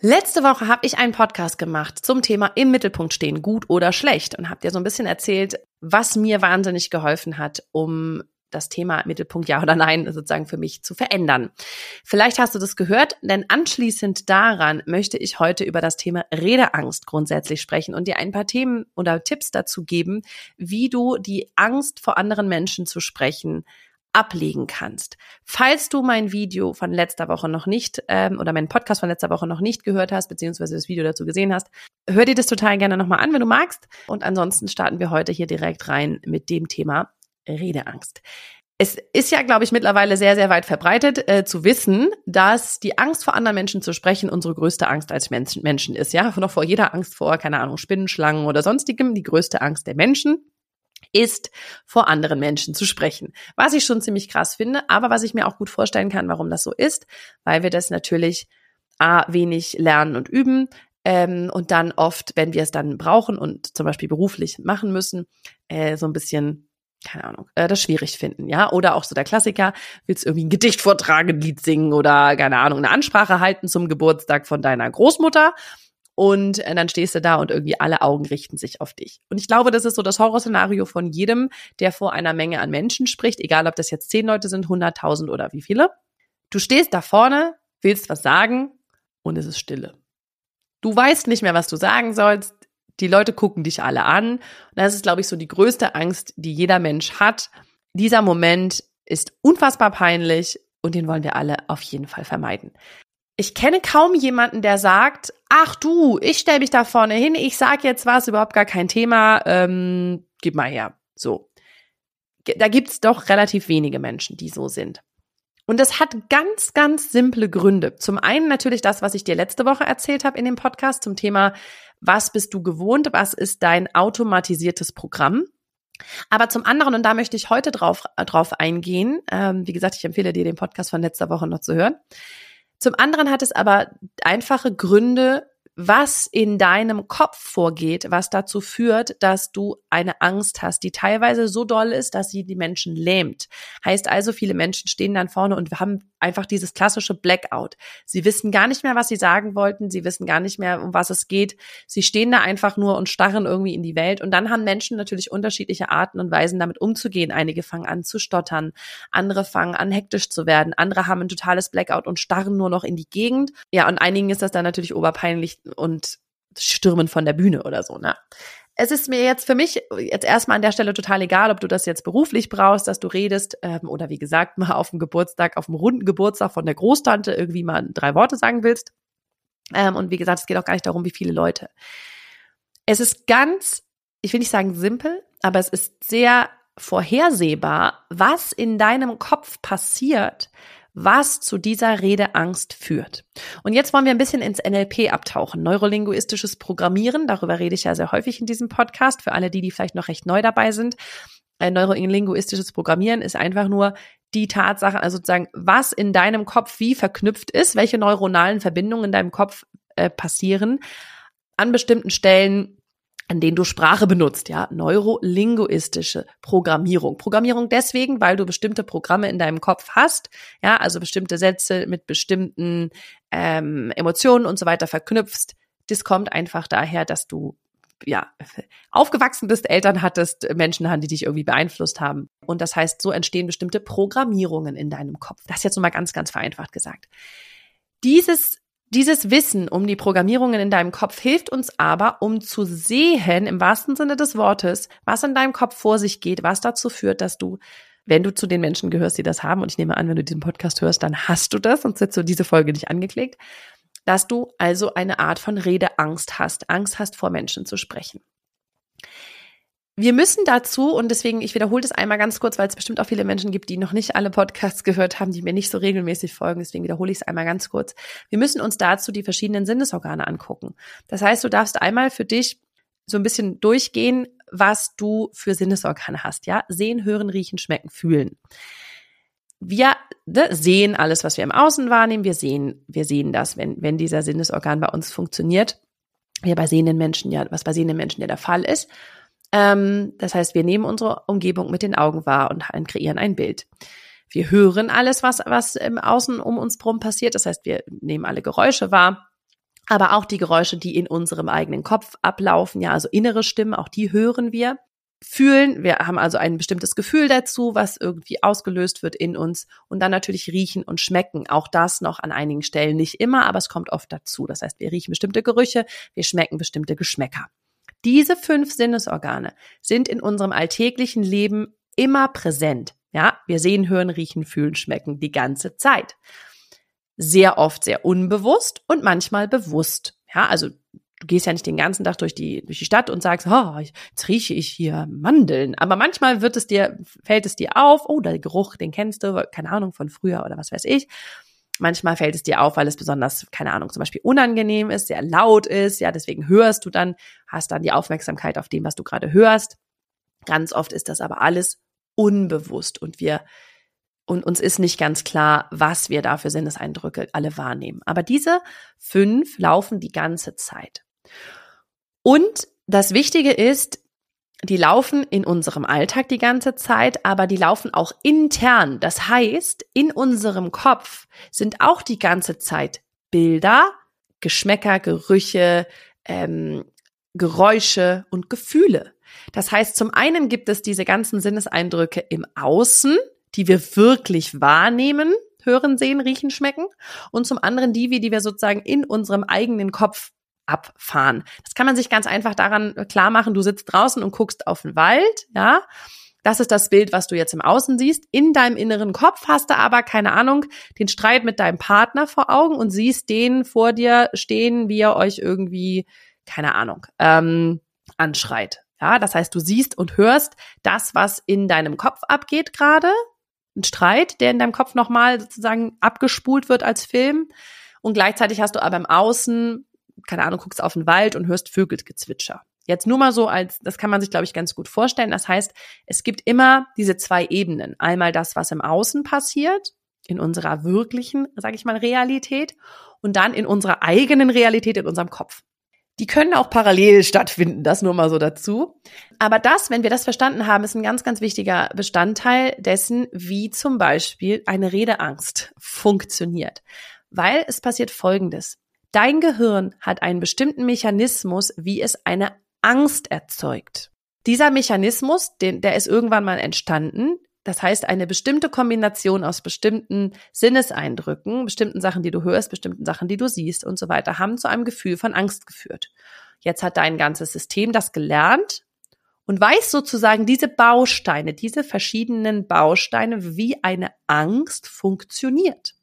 Letzte Woche habe ich einen Podcast gemacht zum Thema im Mittelpunkt stehen, gut oder schlecht, und habe dir so ein bisschen erzählt, was mir wahnsinnig geholfen hat, um das Thema Mittelpunkt ja oder nein sozusagen für mich zu verändern. Vielleicht hast du das gehört, denn anschließend daran möchte ich heute über das Thema Redeangst grundsätzlich sprechen und dir ein paar Themen oder Tipps dazu geben, wie du die Angst vor anderen Menschen zu sprechen ablegen kannst. Falls du mein Video von letzter Woche noch nicht ähm, oder meinen Podcast von letzter Woche noch nicht gehört hast, beziehungsweise das Video dazu gesehen hast, hör dir das total gerne nochmal an, wenn du magst. Und ansonsten starten wir heute hier direkt rein mit dem Thema Redeangst. Es ist ja, glaube ich, mittlerweile sehr, sehr weit verbreitet äh, zu wissen, dass die Angst vor anderen Menschen zu sprechen unsere größte Angst als Menschen ist. Ja, noch vor jeder Angst vor, keine Ahnung, Spinnen, Schlangen oder sonstigem, die größte Angst der Menschen ist, vor anderen Menschen zu sprechen. Was ich schon ziemlich krass finde, aber was ich mir auch gut vorstellen kann, warum das so ist, weil wir das natürlich A, wenig lernen und üben, ähm, und dann oft, wenn wir es dann brauchen und zum Beispiel beruflich machen müssen, äh, so ein bisschen keine Ahnung, äh, das schwierig finden, ja. Oder auch so der Klassiker, willst irgendwie ein Gedicht vortragen, ein Lied singen oder, keine Ahnung, eine Ansprache halten zum Geburtstag von deiner Großmutter und äh, dann stehst du da und irgendwie alle Augen richten sich auf dich. Und ich glaube, das ist so das Horrorszenario von jedem, der vor einer Menge an Menschen spricht, egal ob das jetzt zehn Leute sind, hunderttausend oder wie viele. Du stehst da vorne, willst was sagen und es ist Stille. Du weißt nicht mehr, was du sagen sollst. Die Leute gucken dich alle an. Und das ist, glaube ich, so die größte Angst, die jeder Mensch hat. Dieser Moment ist unfassbar peinlich und den wollen wir alle auf jeden Fall vermeiden ich kenne kaum jemanden, der sagt, ach du, ich stelle mich da vorne hin, ich sag jetzt was, überhaupt gar kein Thema, ähm, gib mal her. So. Da gibt's doch relativ wenige Menschen, die so sind. Und das hat ganz, ganz simple Gründe. Zum einen natürlich das, was ich dir letzte Woche erzählt habe in dem Podcast zum Thema, was bist du gewohnt, was ist dein automatisiertes Programm. Aber zum anderen, und da möchte ich heute drauf, drauf eingehen, ähm, wie gesagt, ich empfehle dir den Podcast von letzter Woche noch zu hören, zum anderen hat es aber einfache Gründe, was in deinem Kopf vorgeht, was dazu führt, dass du eine Angst hast, die teilweise so doll ist, dass sie die Menschen lähmt. Heißt also, viele Menschen stehen dann vorne und haben einfach dieses klassische Blackout. Sie wissen gar nicht mehr, was sie sagen wollten, sie wissen gar nicht mehr, um was es geht. Sie stehen da einfach nur und starren irgendwie in die Welt. Und dann haben Menschen natürlich unterschiedliche Arten und Weisen, damit umzugehen. Einige fangen an zu stottern, andere fangen an hektisch zu werden, andere haben ein totales Blackout und starren nur noch in die Gegend. Ja, und einigen ist das dann natürlich oberpeinlich und stürmen von der Bühne oder so, ne? Es ist mir jetzt für mich jetzt erstmal an der Stelle total egal, ob du das jetzt beruflich brauchst, dass du redest ähm, oder wie gesagt mal auf dem Geburtstag, auf dem runden Geburtstag von der Großtante irgendwie mal drei Worte sagen willst. Ähm, und wie gesagt, es geht auch gar nicht darum, wie viele Leute. Es ist ganz, ich will nicht sagen simpel, aber es ist sehr vorhersehbar, was in deinem Kopf passiert, was zu dieser Redeangst führt. Und jetzt wollen wir ein bisschen ins NLP abtauchen, neurolinguistisches Programmieren. Darüber rede ich ja sehr häufig in diesem Podcast, für alle die, die vielleicht noch recht neu dabei sind. Neurolinguistisches Programmieren ist einfach nur die Tatsache, also sozusagen, was in deinem Kopf wie verknüpft ist, welche neuronalen Verbindungen in deinem Kopf äh, passieren an bestimmten Stellen an denen du Sprache benutzt, ja, neurolinguistische Programmierung. Programmierung deswegen, weil du bestimmte Programme in deinem Kopf hast, ja, also bestimmte Sätze mit bestimmten ähm, Emotionen und so weiter verknüpfst. Das kommt einfach daher, dass du ja aufgewachsen bist, Eltern hattest, Menschen haben, die dich irgendwie beeinflusst haben. Und das heißt, so entstehen bestimmte Programmierungen in deinem Kopf. Das ist jetzt nur mal ganz, ganz vereinfacht gesagt. Dieses dieses Wissen um die Programmierungen in deinem Kopf hilft uns aber, um zu sehen, im wahrsten Sinne des Wortes, was in deinem Kopf vor sich geht, was dazu führt, dass du, wenn du zu den Menschen gehörst, die das haben, und ich nehme an, wenn du diesen Podcast hörst, dann hast du das, sonst hättest du diese Folge nicht angeklickt, dass du also eine Art von Redeangst hast, Angst hast, vor Menschen zu sprechen. Wir müssen dazu, und deswegen, ich wiederhole das einmal ganz kurz, weil es bestimmt auch viele Menschen gibt, die noch nicht alle Podcasts gehört haben, die mir nicht so regelmäßig folgen, deswegen wiederhole ich es einmal ganz kurz. Wir müssen uns dazu die verschiedenen Sinnesorgane angucken. Das heißt, du darfst einmal für dich so ein bisschen durchgehen, was du für Sinnesorgane hast, ja? Sehen, hören, riechen, schmecken, fühlen. Wir ne, sehen alles, was wir im Außen wahrnehmen. Wir sehen, wir sehen das, wenn, wenn dieser Sinnesorgan bei uns funktioniert. Wir bei sehenden Menschen ja, was bei sehenden Menschen ja der Fall ist. Ähm, das heißt, wir nehmen unsere Umgebung mit den Augen wahr und kreieren ein Bild. Wir hören alles, was, was im Außen um uns herum passiert. Das heißt, wir nehmen alle Geräusche wahr, aber auch die Geräusche, die in unserem eigenen Kopf ablaufen, ja, also innere Stimmen, auch die hören wir. Fühlen, wir haben also ein bestimmtes Gefühl dazu, was irgendwie ausgelöst wird in uns und dann natürlich riechen und schmecken. Auch das noch an einigen Stellen nicht immer, aber es kommt oft dazu. Das heißt, wir riechen bestimmte Gerüche, wir schmecken bestimmte Geschmäcker. Diese fünf Sinnesorgane sind in unserem alltäglichen Leben immer präsent. Ja, wir sehen, hören, riechen, fühlen, schmecken die ganze Zeit. Sehr oft sehr unbewusst und manchmal bewusst. Ja, also du gehst ja nicht den ganzen Tag durch die, durch die Stadt und sagst, oh, jetzt rieche ich hier Mandeln. Aber manchmal wird es dir, fällt es dir auf, oh, der Geruch, den kennst du, keine Ahnung, von früher oder was weiß ich. Manchmal fällt es dir auf, weil es besonders, keine Ahnung, zum Beispiel unangenehm ist, sehr laut ist, ja, deswegen hörst du dann, hast dann die Aufmerksamkeit auf dem, was du gerade hörst. Ganz oft ist das aber alles unbewusst und wir und uns ist nicht ganz klar, was wir da für Sinneseindrücke alle wahrnehmen. Aber diese fünf laufen die ganze Zeit. Und das Wichtige ist, die laufen in unserem Alltag die ganze Zeit, aber die laufen auch intern. Das heißt, in unserem Kopf sind auch die ganze Zeit Bilder, Geschmäcker, Gerüche, ähm, Geräusche und Gefühle. Das heißt, zum einen gibt es diese ganzen Sinneseindrücke im Außen, die wir wirklich wahrnehmen, hören, sehen, riechen, schmecken. Und zum anderen die, die wir sozusagen in unserem eigenen Kopf abfahren. Das kann man sich ganz einfach daran klar machen. Du sitzt draußen und guckst auf den Wald, ja. Das ist das Bild, was du jetzt im Außen siehst. In deinem inneren Kopf hast du aber, keine Ahnung, den Streit mit deinem Partner vor Augen und siehst den vor dir stehen, wie er euch irgendwie, keine Ahnung, ähm, anschreit. Ja, das heißt, du siehst und hörst das, was in deinem Kopf abgeht gerade. Ein Streit, der in deinem Kopf nochmal sozusagen abgespult wird als Film. Und gleichzeitig hast du aber im Außen, keine Ahnung, guckst auf den Wald und hörst Vögelgezwitscher. Jetzt nur mal so als, das kann man sich, glaube ich, ganz gut vorstellen. Das heißt, es gibt immer diese zwei Ebenen. Einmal das, was im Außen passiert, in unserer wirklichen, sage ich mal, Realität und dann in unserer eigenen Realität, in unserem Kopf. Die können auch parallel stattfinden, das nur mal so dazu. Aber das, wenn wir das verstanden haben, ist ein ganz, ganz wichtiger Bestandteil dessen, wie zum Beispiel eine Redeangst funktioniert. Weil es passiert Folgendes. Dein Gehirn hat einen bestimmten Mechanismus, wie es eine Angst erzeugt. Dieser Mechanismus, den, der ist irgendwann mal entstanden, das heißt, eine bestimmte Kombination aus bestimmten Sinneseindrücken, bestimmten Sachen, die du hörst, bestimmten Sachen, die du siehst und so weiter, haben zu einem Gefühl von Angst geführt. Jetzt hat dein ganzes System das gelernt und weiß sozusagen diese Bausteine, diese verschiedenen Bausteine, wie eine Angst funktioniert.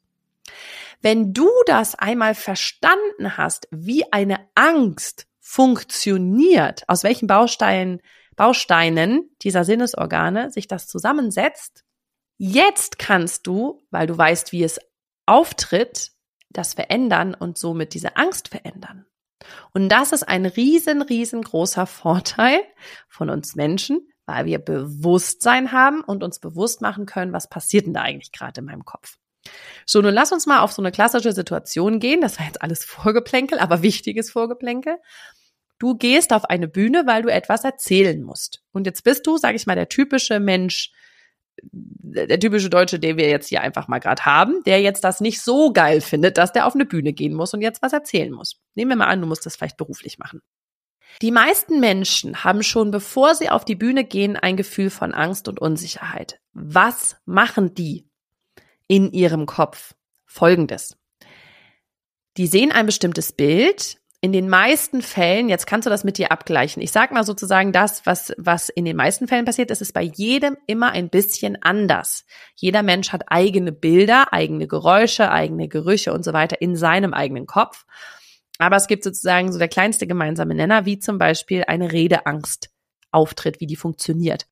Wenn du das einmal verstanden hast, wie eine Angst funktioniert, aus welchen Bausteinen Bausteinen dieser Sinnesorgane sich das zusammensetzt. Jetzt kannst du, weil du weißt, wie es auftritt, das verändern und somit diese Angst verändern. Und das ist ein riesen, riesengroßer Vorteil von uns Menschen, weil wir Bewusstsein haben und uns bewusst machen können, was passiert denn da eigentlich gerade in meinem Kopf. So, nun lass uns mal auf so eine klassische Situation gehen. Das war jetzt alles Vorgeplänkel, aber wichtiges Vorgeplänkel. Du gehst auf eine Bühne, weil du etwas erzählen musst. Und jetzt bist du, sage ich mal, der typische Mensch, der typische Deutsche, den wir jetzt hier einfach mal gerade haben, der jetzt das nicht so geil findet, dass der auf eine Bühne gehen muss und jetzt was erzählen muss. Nehmen wir mal an, du musst das vielleicht beruflich machen. Die meisten Menschen haben schon, bevor sie auf die Bühne gehen, ein Gefühl von Angst und Unsicherheit. Was machen die in ihrem Kopf? Folgendes. Die sehen ein bestimmtes Bild, in den meisten Fällen, jetzt kannst du das mit dir abgleichen. Ich sag mal sozusagen das, was, was in den meisten Fällen passiert, ist es bei jedem immer ein bisschen anders. Jeder Mensch hat eigene Bilder, eigene Geräusche, eigene Gerüche und so weiter in seinem eigenen Kopf. Aber es gibt sozusagen so der kleinste gemeinsame Nenner, wie zum Beispiel eine Redeangst auftritt, wie die funktioniert.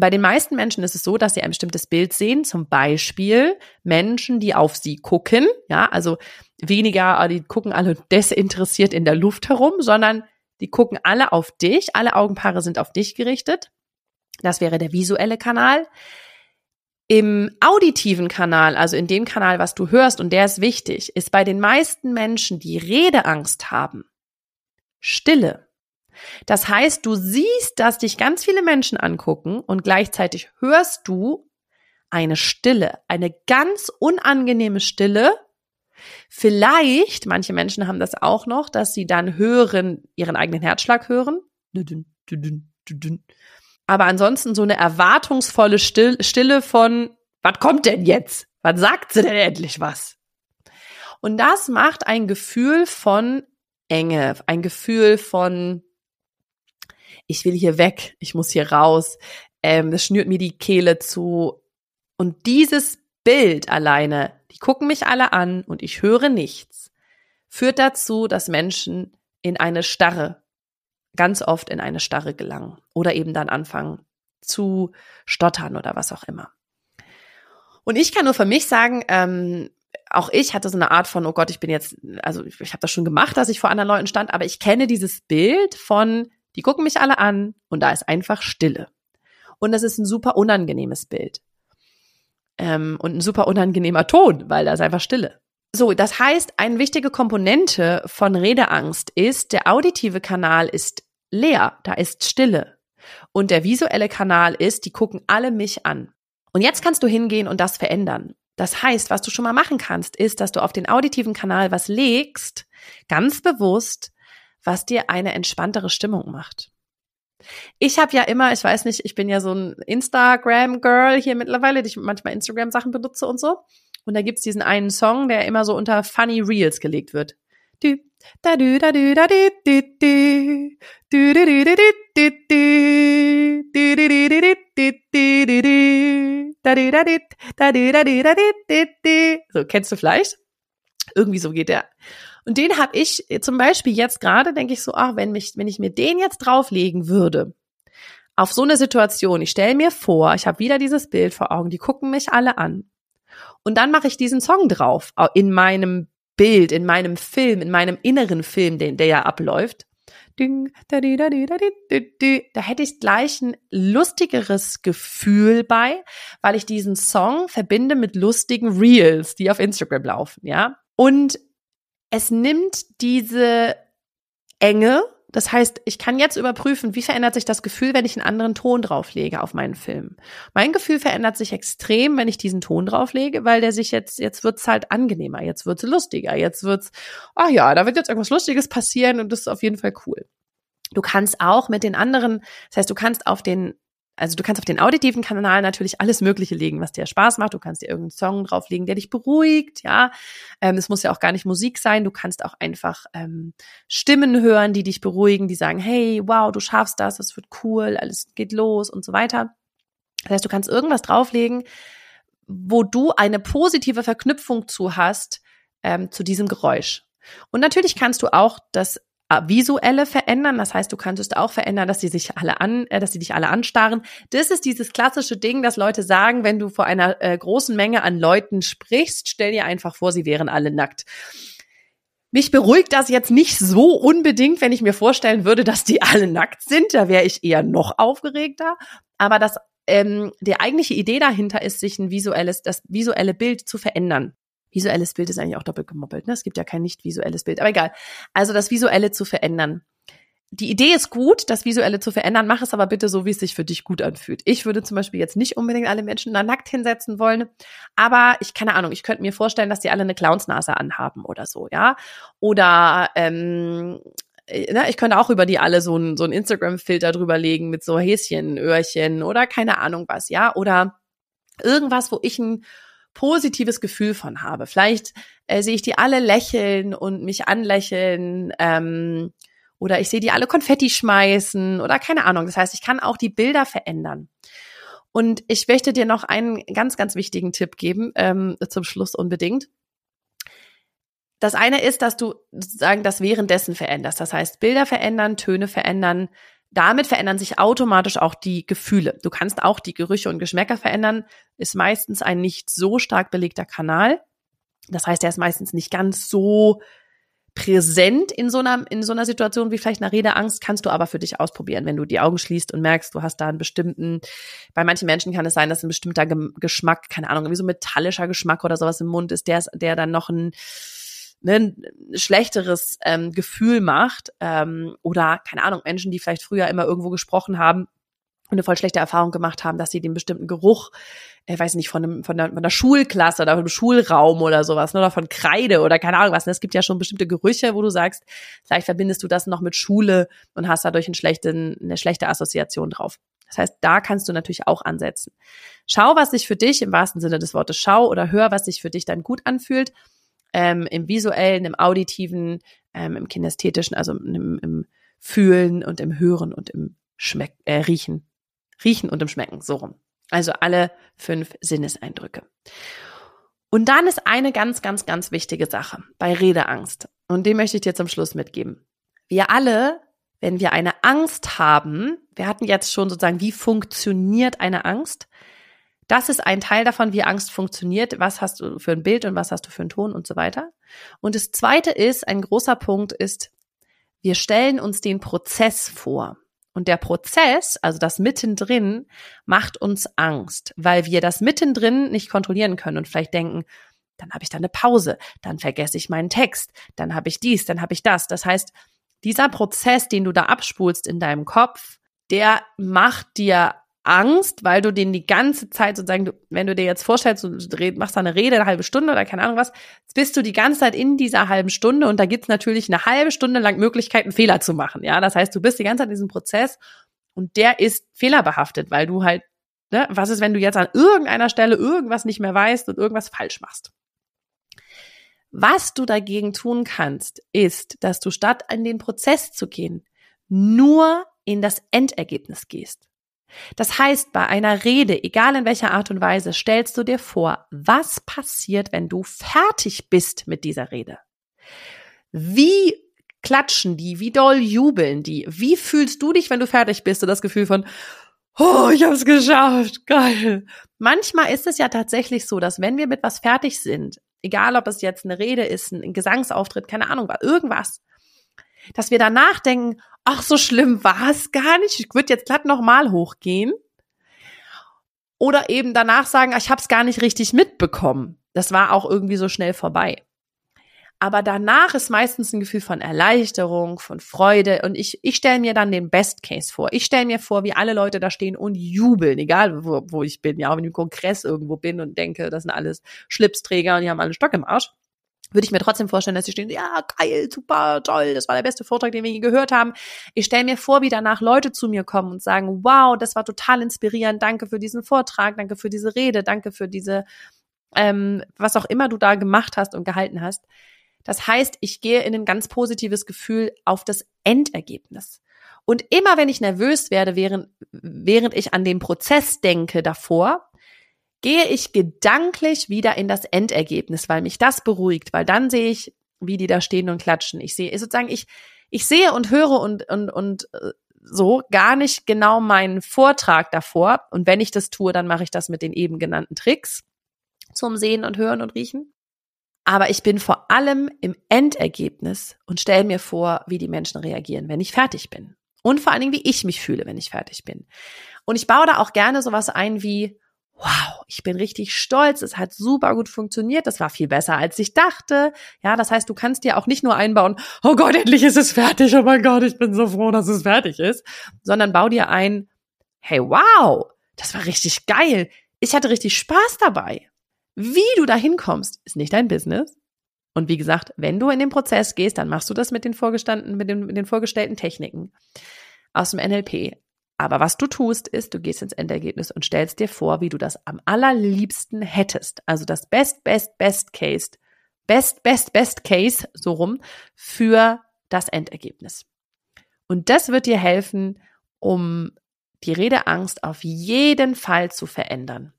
Bei den meisten Menschen ist es so, dass sie ein bestimmtes Bild sehen, zum Beispiel Menschen, die auf sie gucken, ja, also weniger, ah, die gucken alle desinteressiert in der Luft herum, sondern Die gucken alle auf dich, alle Augenpaare sind auf dich gerichtet. Das wäre der visuelle Kanal. Im auditiven Kanal, also in dem Kanal, was du hörst, und der ist wichtig, ist bei den meisten Menschen, die Redeangst haben, Stille. Das heißt, du siehst, dass dich ganz viele Menschen angucken und gleichzeitig hörst du eine Stille, eine ganz unangenehme Stille. Vielleicht, manche Menschen haben das auch noch, dass sie dann hören, ihren eigenen Herzschlag hören. Aber ansonsten so eine erwartungsvolle Stille von, was kommt denn jetzt? Wann sagt sie denn endlich was? Und das macht ein Gefühl von Enge, ein Gefühl von, ich will hier weg, ich muss hier raus, ähm, das schnürt mir die Kehle zu, und dieses Bild alleine, die gucken mich alle an und ich höre nichts, führt dazu, dass Menschen in eine Starre, ganz oft in eine Starre gelangen oder eben dann anfangen zu stottern oder was auch immer. Und ich kann nur für mich sagen, ähm, auch ich hatte so eine Art von, oh Gott, ich bin jetzt, also ich, ich habe das schon gemacht, dass ich vor anderen Leuten stand, aber ich kenne dieses Bild von, die gucken mich alle an und da ist einfach Stille. Und das ist ein super unangenehmes Bild. Ähm, und ein super unangenehmer Ton, weil da ist einfach Stille. So, das heißt, eine wichtige Komponente von Redeangst ist, der auditive Kanal ist leer, da ist Stille. Und der visuelle Kanal ist, die gucken alle mich an. Und jetzt kannst du hingehen und das verändern. Das heißt, was du schon mal machen kannst, ist, dass du auf den auditiven Kanal was legst, ganz bewusst, was dir eine entspanntere Stimmung macht. Ich habe ja immer, ich weiß nicht, ich bin ja so ein Instagram-Girl hier mittlerweile, die ich manchmal Instagram-Sachen benutze und so. Und da gibt's diesen einen Song, der immer so unter Funny Reels gelegt wird. Dü, da dü, da dü, da dü, dü, dü. Dü, dü, dü, dü, dü, dü, dü. Dü, dü, dü, dü, dü, dü, dü, dü. Da dü, da dü, da dü, da dü, da dü, dü, dü. So, kennst du vielleicht? Irgendwie so geht der und den habe ich zum Beispiel jetzt gerade, denke ich so, ach, wenn, mich, wenn ich mir den jetzt drauflegen würde, auf so eine Situation, ich stelle mir vor, ich habe wieder dieses Bild vor Augen, die gucken mich alle an. Und dann mache ich diesen Song drauf, in meinem Bild, in meinem Film, in meinem inneren Film, den, der ja abläuft. Da hätte ich gleich ein lustigeres Gefühl bei, weil ich diesen Song verbinde mit lustigen Reels, die auf Instagram laufen, ja. Und es nimmt diese Enge, das heißt, ich kann jetzt überprüfen, wie verändert sich das Gefühl, wenn ich einen anderen Ton drauflege auf meinen Film. Mein Gefühl verändert sich extrem, wenn ich diesen Ton drauflege, weil der sich jetzt, jetzt wird's halt angenehmer, jetzt wird's lustiger, jetzt wird's, ach ja, da wird jetzt irgendwas Lustiges passieren und das ist auf jeden Fall cool. Du kannst auch mit den anderen, das heißt, du kannst auf den also du kannst auf den auditiven Kanal natürlich alles Mögliche legen, was dir Spaß macht. Du kannst dir irgendeinen Song drauflegen, der dich beruhigt, ja. Ähm, es muss ja auch gar nicht Musik sein. Du kannst auch einfach ähm, Stimmen hören, die dich beruhigen, die sagen, hey, wow, du schaffst das, das wird cool, alles geht los und so weiter. Das heißt, du kannst irgendwas drauflegen, wo du eine positive Verknüpfung zu hast ähm, zu diesem Geräusch. Und natürlich kannst du auch das visuelle verändern. Das heißt, du könntest auch verändern, dass sie sich alle an, äh, dass sie dich alle anstarren. Das ist dieses klassische Ding, dass Leute sagen, wenn du vor einer äh, großen Menge an Leuten sprichst, stell dir einfach vor, sie wären alle nackt. Mich beruhigt das jetzt nicht so unbedingt, wenn ich mir vorstellen würde, dass die alle nackt sind. Da wäre ich eher noch aufgeregter. Aber das, ähm, die eigentliche Idee dahinter ist, sich ein visuelles, das visuelle Bild zu verändern. Visuelles Bild ist eigentlich auch doppelt gemoppelt. Ne? Es gibt ja kein nicht visuelles Bild, aber egal. Also das Visuelle zu verändern. Die Idee ist gut, das Visuelle zu verändern. Mach es aber bitte so, wie es sich für dich gut anfühlt. Ich würde zum Beispiel jetzt nicht unbedingt alle Menschen da nackt hinsetzen wollen, aber ich keine Ahnung. Ich könnte mir vorstellen, dass die alle eine Clownsnase anhaben oder so, ja. Oder ähm, äh, ne, ich könnte auch über die alle so ein, so Instagram-Filter drüber legen mit so Häschen, Öhrchen oder keine Ahnung was, ja. Oder irgendwas, wo ich ein positives Gefühl von habe. Vielleicht äh, sehe ich die alle lächeln und mich anlächeln. Ähm, oder ich sehe die alle Konfetti schmeißen oder keine Ahnung. Das heißt, ich kann auch die Bilder verändern. Und ich möchte dir noch einen ganz, ganz wichtigen Tipp geben, ähm, zum Schluss unbedingt. Das eine ist, dass du sozusagen das währenddessen veränderst. Das heißt, Bilder verändern, Töne verändern, damit verändern sich automatisch auch die Gefühle. Du kannst auch die Gerüche und Geschmäcker verändern, ist meistens ein nicht so stark belegter Kanal. Das heißt, er ist meistens nicht ganz so präsent in so einer, in so einer Situation wie vielleicht einer Redeangst, kannst du aber für dich ausprobieren, wenn du die Augen schließt und merkst, du hast da einen bestimmten, bei manchen Menschen kann es sein, dass ein bestimmter Geschmack, keine Ahnung, wie so metallischer Geschmack oder sowas im Mund ist, der, der dann noch ein, ne, ein schlechteres ähm, Gefühl macht. Ähm, oder, keine Ahnung, Menschen, die vielleicht früher immer irgendwo gesprochen haben, und eine voll schlechte Erfahrung gemacht haben, dass sie den bestimmten Geruch, äh, weiß nicht, von, einem, von, der, von der Schulklasse oder vom Schulraum oder sowas, ne, oder von Kreide oder keine Ahnung was. Ne? Es gibt ja schon bestimmte Gerüche, wo du sagst, vielleicht verbindest du das noch mit Schule und hast dadurch einen schlechten, eine schlechte Assoziation drauf. Das heißt, da kannst du natürlich auch ansetzen. Schau, was sich für dich im wahrsten Sinne des Wortes schau oder hör, was sich für dich dann gut anfühlt. Ähm, Im visuellen, im auditiven, ähm, im kinästhetischen, also im, im Fühlen und im Hören und im Schmeck, äh, Riechen Riechen und im Schmecken, so rum. Also alle fünf Sinneseindrücke. Und dann ist eine ganz, ganz, ganz wichtige Sache bei Redeangst. Und die möchte ich dir zum Schluss mitgeben. Wir alle, wenn wir eine Angst haben, wir hatten jetzt schon sozusagen, wie funktioniert eine Angst? Das ist ein Teil davon, wie Angst funktioniert. Was hast du für ein Bild und was hast du für einen Ton und so weiter. Und das zweite ist, ein großer Punkt ist, wir stellen uns den Prozess vor. Und der Prozess, also das Mittendrin, macht uns Angst, weil wir das Mittendrin nicht kontrollieren können und vielleicht denken, dann habe ich da eine Pause, dann vergesse ich meinen Text, dann habe ich dies, dann habe ich das. Das heißt, dieser Prozess, den du da abspulst in deinem Kopf, der macht dir Angst, weil du den die ganze Zeit sozusagen, du, wenn du dir jetzt vorstellst, du machst da eine Rede, eine halbe Stunde oder keine Ahnung was, bist du die ganze Zeit in dieser halben Stunde und da gibt's natürlich eine halbe Stunde lang Möglichkeiten, Fehler zu machen. Ja, das heißt, du bist die ganze Zeit in diesem Prozess und der ist fehlerbehaftet, weil du halt, ne, was ist, wenn du jetzt an irgendeiner Stelle irgendwas nicht mehr weißt und irgendwas falsch machst? Was du dagegen tun kannst, ist, dass du statt in den Prozess zu gehen, nur in das Endergebnis gehst. Das heißt, bei einer Rede, egal in welcher Art und Weise, stellst du dir vor, was passiert, wenn du fertig bist mit dieser Rede? Wie klatschen die? Wie doll jubeln die? Wie fühlst du dich, wenn du fertig bist? Und das Gefühl von, oh, ich habe es geschafft, geil. Manchmal ist es ja tatsächlich so, dass wenn wir mit was fertig sind, egal ob es jetzt eine Rede ist, ein Gesangsauftritt, keine Ahnung, irgendwas, dass wir danach denken, ach, so schlimm war es gar nicht, ich würde jetzt glatt nochmal hochgehen. Oder eben danach sagen, ich habe es gar nicht richtig mitbekommen. Das war auch irgendwie so schnell vorbei. Aber danach ist meistens ein Gefühl von Erleichterung, von Freude. Und ich, ich stelle mir dann den Best Case vor. Ich stelle mir vor, wie alle Leute da stehen und jubeln, egal wo, wo ich bin. Ja, wenn ich im Kongress irgendwo bin und denke, das sind alles Schlipsträger und die haben alle Stock im Arsch würde ich mir trotzdem vorstellen, dass sie stehen, ja, geil, super, toll, das war der beste Vortrag, den wir je gehört haben. Ich stelle mir vor, wie danach Leute zu mir kommen und sagen, wow, das war total inspirierend, danke für diesen Vortrag, danke für diese Rede, danke für diese, ähm, was auch immer du da gemacht hast und gehalten hast. Das heißt, ich gehe in ein ganz positives Gefühl auf das Endergebnis. Und immer wenn ich nervös werde, während, während ich an den Prozess denke davor, gehe ich gedanklich wieder in das Endergebnis, weil mich das beruhigt, weil dann sehe ich, wie die da stehen und klatschen. Ich sehe sozusagen, ich, ich sehe und höre und, und, und äh, so gar nicht genau meinen Vortrag davor. Und wenn ich das tue, dann mache ich das mit den eben genannten Tricks zum Sehen und Hören und Riechen. Aber ich bin vor allem im Endergebnis und stelle mir vor, wie die Menschen reagieren, wenn ich fertig bin. Und vor allen Dingen, wie ich mich fühle, wenn ich fertig bin. Und ich baue da auch gerne sowas ein wie, wow, ich bin richtig stolz, es hat super gut funktioniert, das war viel besser, als ich dachte. Ja, das heißt, du kannst dir auch nicht nur einbauen, oh Gott, endlich ist es fertig, oh mein Gott, ich bin so froh, dass es fertig ist, sondern bau dir ein, hey, wow, das war richtig geil, ich hatte richtig Spaß dabei. Wie du da hinkommst, ist nicht dein Business. Und wie gesagt, wenn du in den Prozess gehst, dann machst du das mit den vorgestanden, mit den, mit den vorgestellten Techniken aus dem NLP. Aber was du tust, ist, du gehst ins Endergebnis und stellst dir vor, wie du das am allerliebsten hättest. Also das Best, Best, Best Case, Best, Best, Best Case, so rum, für das Endergebnis. Und das wird dir helfen, um die Redeangst auf jeden Fall zu verändern.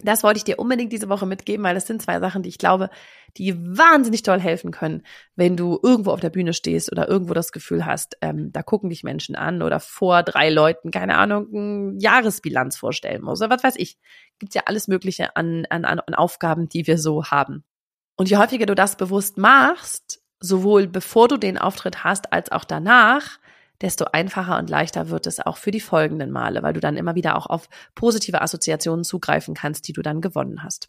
Das wollte ich dir unbedingt diese Woche mitgeben, weil das sind zwei Sachen, die ich glaube, die wahnsinnig toll helfen können, wenn du irgendwo auf der Bühne stehst oder irgendwo das Gefühl hast, ähm, da gucken dich Menschen an oder vor drei Leuten, keine Ahnung, ein Jahresbilanz vorstellen muss oder was weiß ich. Gibt ja alles Mögliche an, an, an Aufgaben, die wir so haben. Und je häufiger du das bewusst machst, sowohl bevor du den Auftritt hast als auch danach, desto einfacher und leichter wird es auch für die folgenden Male, weil du dann immer wieder auch auf positive Assoziationen zugreifen kannst, die du dann gewonnen hast.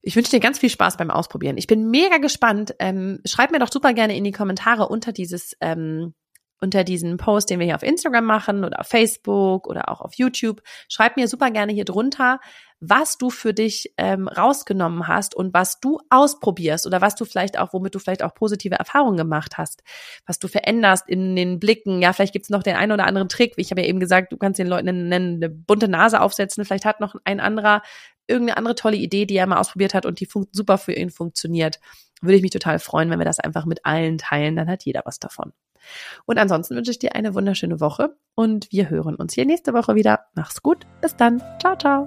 Ich wünsche dir ganz viel Spaß beim Ausprobieren. Ich bin mega gespannt. Ähm, schreib mir doch super gerne in die Kommentare unter dieses ähm, unter diesen Post, den wir hier auf Instagram machen oder auf Facebook oder auch auf YouTube. Schreib mir super gerne hier drunter, was du für dich ähm, rausgenommen hast und was du ausprobierst oder was du vielleicht auch, womit du vielleicht auch positive Erfahrungen gemacht hast, was du veränderst in den Blicken. Ja, vielleicht gibt's noch den einen oder anderen Trick. Ich habe ja eben gesagt, du kannst den Leuten eine, eine bunte Nase aufsetzen. Vielleicht hat noch ein anderer irgendeine andere tolle Idee, die er mal ausprobiert hat und die super für ihn funktioniert. Würde ich mich total freuen, wenn wir das einfach mit allen teilen. Dann hat jeder was davon. Und ansonsten wünsche ich dir eine wunderschöne Woche und wir hören uns hier nächste Woche wieder. Mach's gut. Bis dann. Ciao, ciao.